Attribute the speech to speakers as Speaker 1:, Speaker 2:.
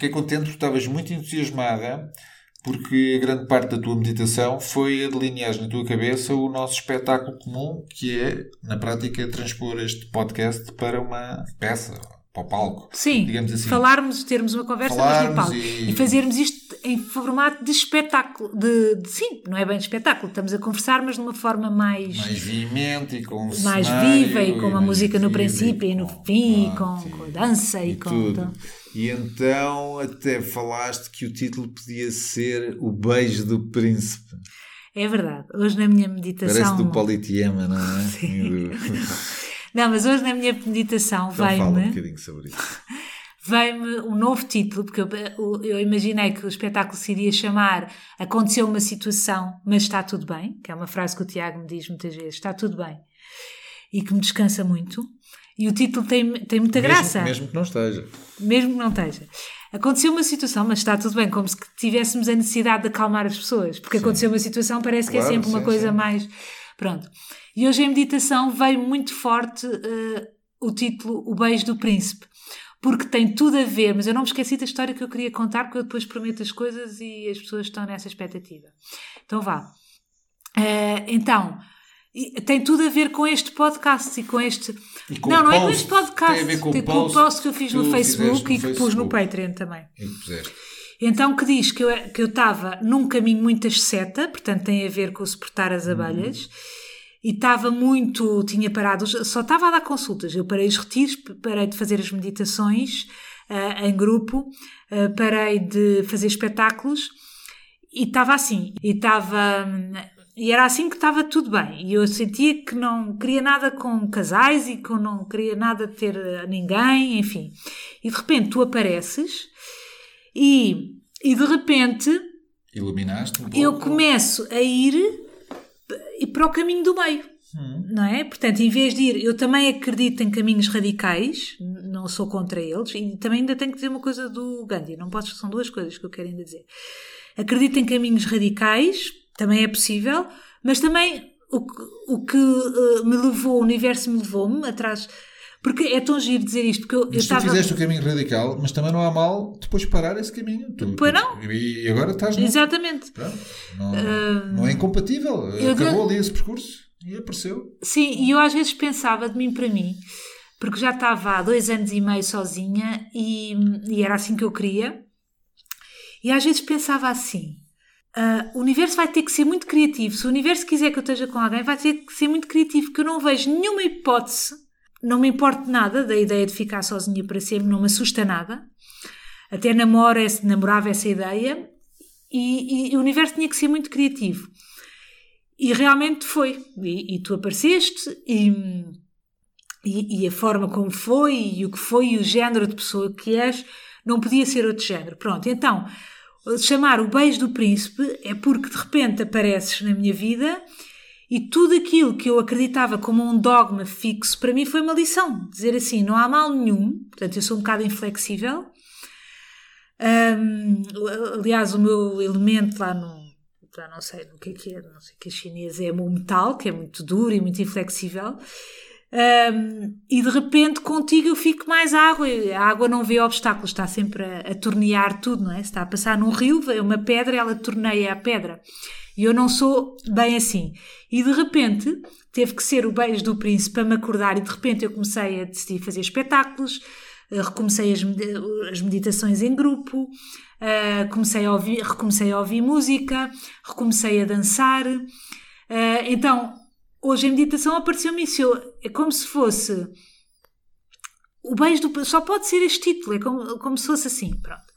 Speaker 1: fiquei contente porque estavas muito entusiasmada porque a grande parte da tua meditação foi a delinear na tua cabeça o nosso espetáculo comum, que é, na prática, transpor este podcast para uma peça, para o palco.
Speaker 2: Sim,
Speaker 1: digamos assim.
Speaker 2: falarmos, termos uma conversa
Speaker 1: Falarmos
Speaker 2: mas no palco.
Speaker 1: e-
Speaker 2: E... fazermos isto em formato de espetáculo. De, de- sim, não é bem de espetáculo, estamos a conversar, mas de uma forma mais,
Speaker 1: Mais veemente e com um
Speaker 2: mais viva e com uma música no princípio e no
Speaker 1: com-
Speaker 2: fim, e
Speaker 1: ah,
Speaker 2: com,
Speaker 1: sim.
Speaker 2: com a dança e,
Speaker 1: e
Speaker 2: com.
Speaker 1: tudo. E então até falaste que o título podia ser O Beijo do Príncipe.
Speaker 2: É verdade. Hoje na minha meditação.
Speaker 1: Parece do Politeama, não é?
Speaker 2: Sim. Não, mas hoje na minha meditação
Speaker 1: Então fala um bocadinho sobre isso.
Speaker 2: veio-me um novo título, porque eu, eu- imaginei que o espetáculo se iria chamar Aconteceu uma situação, mas está tudo bem, que é uma frase que o Tiago me diz muitas vezes, está tudo bem, e que me descansa muito. E o título tem, tem muita graça,
Speaker 1: Mesmo, mesmo que não esteja.
Speaker 2: mesmo que não esteja. Aconteceu uma situação, mas está tudo bem, como se tivéssemos a necessidade de acalmar as pessoas, porque aconteceu uma situação, parece que
Speaker 1: Claro,
Speaker 2: é sempre uma
Speaker 1: sim,
Speaker 2: coisa
Speaker 1: sim.
Speaker 2: mais. Pronto. E hoje em meditação veio muito forte eh, o título O Beijo do Príncipe, porque tem tudo a ver, mas eu não me esqueci da história que eu queria contar, porque eu depois prometo as coisas e as pessoas estão nessa expectativa. Então vá. Eh, então, tem tudo a ver com este podcast e com este.
Speaker 1: E com
Speaker 2: não,
Speaker 1: o
Speaker 2: não é com
Speaker 1: post.
Speaker 2: este podcast,
Speaker 1: Tem a ver com o
Speaker 2: tem
Speaker 1: post
Speaker 2: que eu fiz no Facebook
Speaker 1: no
Speaker 2: e que pus no
Speaker 1: Facebook.
Speaker 2: Patreon também.
Speaker 1: E puseste.
Speaker 2: Então que diz que eu que eu estava num caminho muito asceta, portanto tem a ver com o suportar as abelhas, e estava muito, tinha parado, só estava a dar consultas. Eu parei os retiros, parei de fazer as meditações ah, em grupo, ah, parei de fazer espetáculos e estava assim, e estava e era assim que estava tudo bem. E eu sentia que não queria nada com casais e que eu não queria nada ter a ninguém, enfim. E de repente tu apareces e, e de repente
Speaker 1: Iluminaste um pouco.
Speaker 2: eu começo a ir e para o caminho do meio. Não é? Portanto, em vez de ir, eu também acredito em caminhos radicais, não sou contra eles, e também ainda tenho que dizer uma coisa do Gandhi, não posso, são duas coisas que eu quero ainda dizer. Acredito em caminhos radicais, também é possível, mas também o que, o que eh, me levou, o universo me levou-me atrás, porque é tão giro dizer isto, porque eu, eu
Speaker 1: Mas tu
Speaker 2: estava.
Speaker 1: fizeste o caminho radical, mas também não há mal depois parar esse caminho. Tu,
Speaker 2: Pois
Speaker 1: tu-
Speaker 2: não.
Speaker 1: E agora estás no.
Speaker 2: Exatamente.
Speaker 1: Pronto. Não, não é incompatível.
Speaker 2: eu
Speaker 1: Acabou
Speaker 2: de-
Speaker 1: ali esse percurso e apareceu.
Speaker 2: Sim, e eu às vezes pensava de mim para mim, porque já estava há dois anos e meio sozinha e, e era assim que eu queria. E às vezes pensava assim: ah, o universo vai ter que ser muito criativo. Se o universo quiser que eu esteja com alguém, vai ter que ser muito criativo, porque eu não vejo nenhuma hipótese, não me importa nada da ideia de ficar sozinha para sempre, não me assusta nada. Até namoro, namorava essa ideia e, e o universo tinha que ser muito criativo. E realmente foi. E, e tu apareceste e, e a forma como foi e o que foi e o género de pessoa que és não podia ser outro género. Pronto, então chamar o beijo do príncipe é porque de repente apareces na minha vida e tudo aquilo que eu acreditava como um dogma fixo para mim foi uma lição. Dizer assim, não há mal nenhum, portanto eu sou um bocado inflexível. Hum, aliás, o meu elemento lá no. Já não sei o que é que é, não sei o que é chinês, é o metal, que é muito duro e muito inflexível. Hum, e de repente contigo eu fico mais água. A água não vê obstáculos, está sempre a, a tornear tudo, não é? Se está a passar num rio, uma pedra, ela torneia a pedra. E eu não sou bem assim. E de repente teve que ser o beijo do príncipe para me acordar, e de repente eu comecei a decidir fazer espetáculos, eh, recomecei as, as meditações em grupo, eh, comecei a ouvir, recomecei a ouvir música, recomecei a dançar. Eh, então, hoje em meditação apareceu-me isso. É como se fosse o beijo do. Só pode ser este título, é como, como se fosse assim. Pronto.